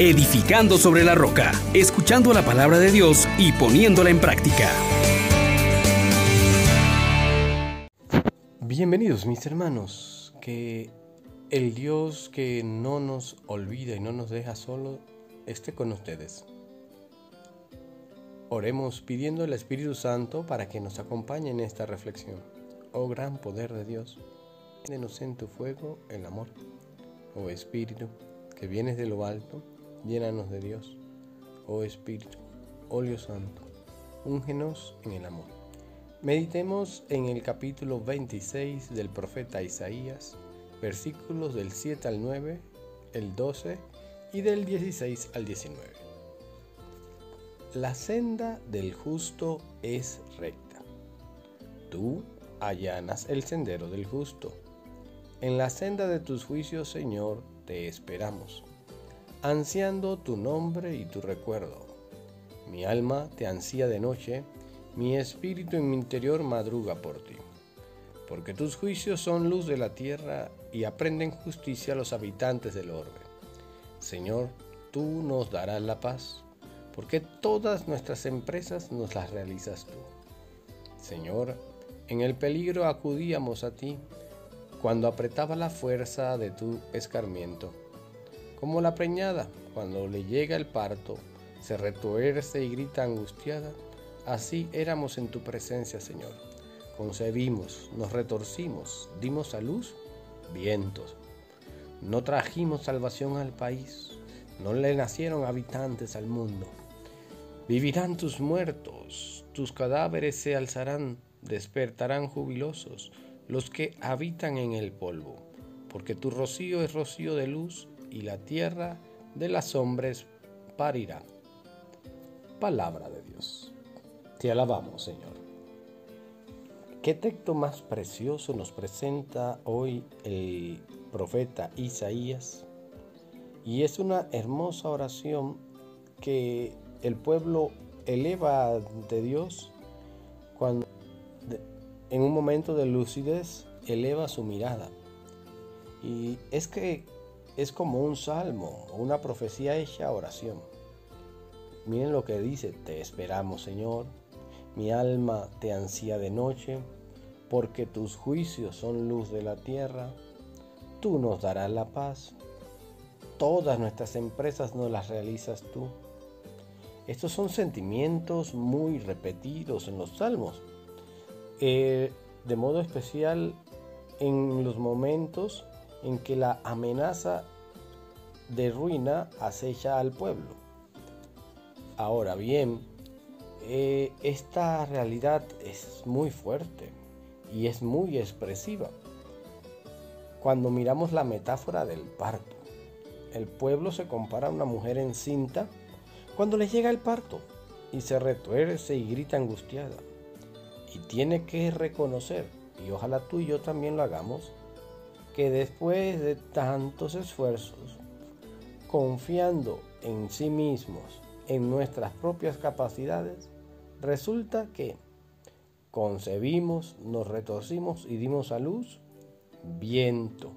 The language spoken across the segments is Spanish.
edificando sobre la roca, escuchando la palabra de Dios y poniéndola en práctica. Bienvenidos mis hermanos, que el Dios que no nos olvida y no nos deja solo esté con ustedes. Oremos pidiendo al Espíritu Santo para que nos acompañe en esta reflexión. Oh gran poder de Dios, denos en tu fuego el amor. Oh Espíritu, que vienes de lo alto, llénanos de Dios. Oh Espíritu, óleo santo, úngenos en el amor. Meditemos en el capítulo 26 del profeta Isaías, versículos del 7 al 9, el 12 y del 16 al 19. La senda del justo es recta. Tú allanas el sendero del justo. En la senda de tus juicios, Señor, te esperamos, ansiando tu nombre y tu recuerdo. Mi alma te ansía de noche, mi espíritu en mi interior madruga por ti. Porque tus juicios son luz de la tierra y aprenden justicia a los habitantes del orbe. Señor, tú nos darás la paz, porque todas nuestras empresas nos las realizas tú. Señor, en el peligro acudíamos a ti cuando apretaba la fuerza de tu escarmiento. Como la preñada, cuando le llega el parto, se retuerce y grita angustiada, así éramos en tu presencia, Señor. Concebimos, nos retorcimos, dimos a luz vientos. No trajimos salvación al país, no le nacieron habitantes al mundo. Vivirán tus muertos, tus cadáveres se alzarán, despertarán jubilosos los que habitan en el polvo, porque tu rocío es rocío de luz y la tierra de las hombres parirá. Palabra de Dios. Te alabamos, Señor. ¿Qué texto más precioso nos presenta hoy el profeta Isaías? Y es una hermosa oración que el pueblo eleva ante Dios cuando en un momento de lucidez eleva su mirada. Y es que es como un salmo, una profecía hecha oración. Miren lo que dice, te esperamos Señor, mi alma te ansía de noche, porque tus juicios son luz de la tierra, tú nos darás la paz, todas nuestras empresas nos las realizas tú. Estos son sentimientos muy repetidos en los salmos, eh, de modo especial en los momentos en que la amenaza de ruina acecha al pueblo. Ahora bien, eh, esta realidad es muy fuerte y es muy expresiva. Cuando miramos la metáfora del parto, el pueblo se compara a una mujer encinta cuando le llega el parto y se retuerce y grita angustiada y tiene que reconocer, y ojalá tú y yo también lo hagamos, que después de tantos esfuerzos, confiando en sí mismos, en nuestras propias capacidades, resulta que concebimos, nos retorcimos y dimos a luz viento.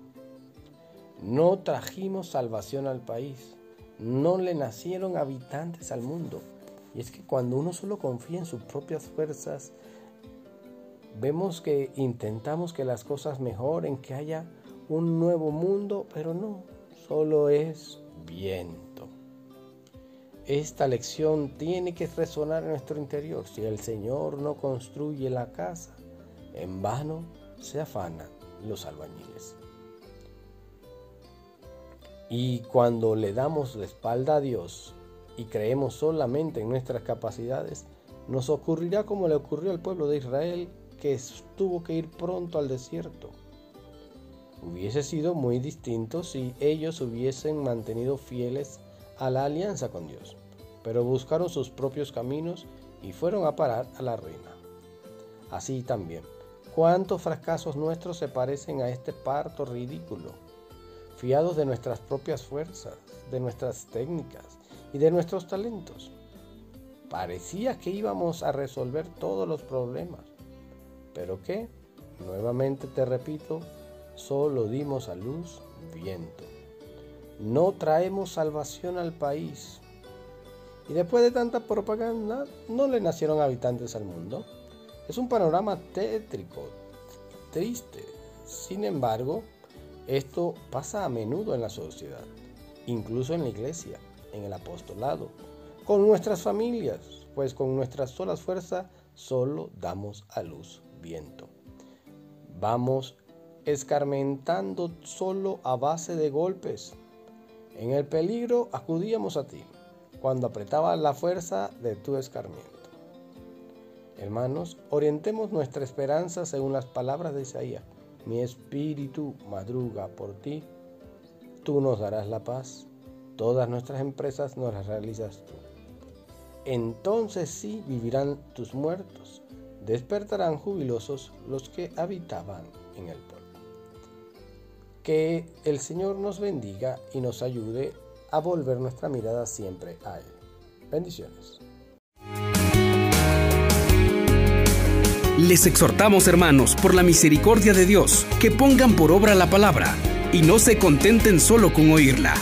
No trajimos salvación al país, no le nacieron habitantes al mundo. Y es que cuando uno solo confía en sus propias fuerzas, Vemos que intentamos que las cosas mejoren, que haya un nuevo mundo, pero no, solo es viento. Esta lección tiene que resonar en nuestro interior. Si el Señor no construye la casa, en vano se afanan los albañiles. Y cuando le damos la espalda a Dios y creemos solamente en nuestras capacidades, nos ocurrirá como le ocurrió al pueblo de Israel que tuvo que ir pronto al desierto. Hubiese sido muy distinto si ellos hubiesen mantenido fieles a la alianza con Dios, pero buscaron sus propios caminos y fueron a parar a la ruina. Así también, ¿cuántos fracasos nuestros se parecen a este parto ridículo? Fiados de nuestras propias fuerzas, de nuestras técnicas y de nuestros talentos. Parecía que íbamos a resolver todos los problemas, pero que, nuevamente te repito, solo dimos a luz viento. no traemos salvación al país. Y después de tanta propaganda, no le nacieron habitantes al mundo. Es un panorama tétrico, triste. Sin embargo, esto pasa a menudo en la sociedad, incluso en la iglesia, en el apostolado, con nuestras familias, pues con nuestras solas fuerzas solo damos a luz viento. Vamos escarmentando solo a base de golpes. En el peligro acudíamos a ti cuando apretaba la fuerza de tu escarmiento. Hermanos, orientemos nuestra esperanza según las palabras de Isaías. Mi espíritu madruga por ti, tú nos darás la paz, todas nuestras empresas nos las realizas tú. Entonces sí vivirán tus muertos, despertarán jubilosos los que habitaban en el pueblo. Que el Señor nos bendiga y nos ayude a volver nuestra mirada siempre a Él. Bendiciones. Les exhortamos, hermanos, por la misericordia de Dios, que pongan por obra la palabra y no se contenten solo con oírla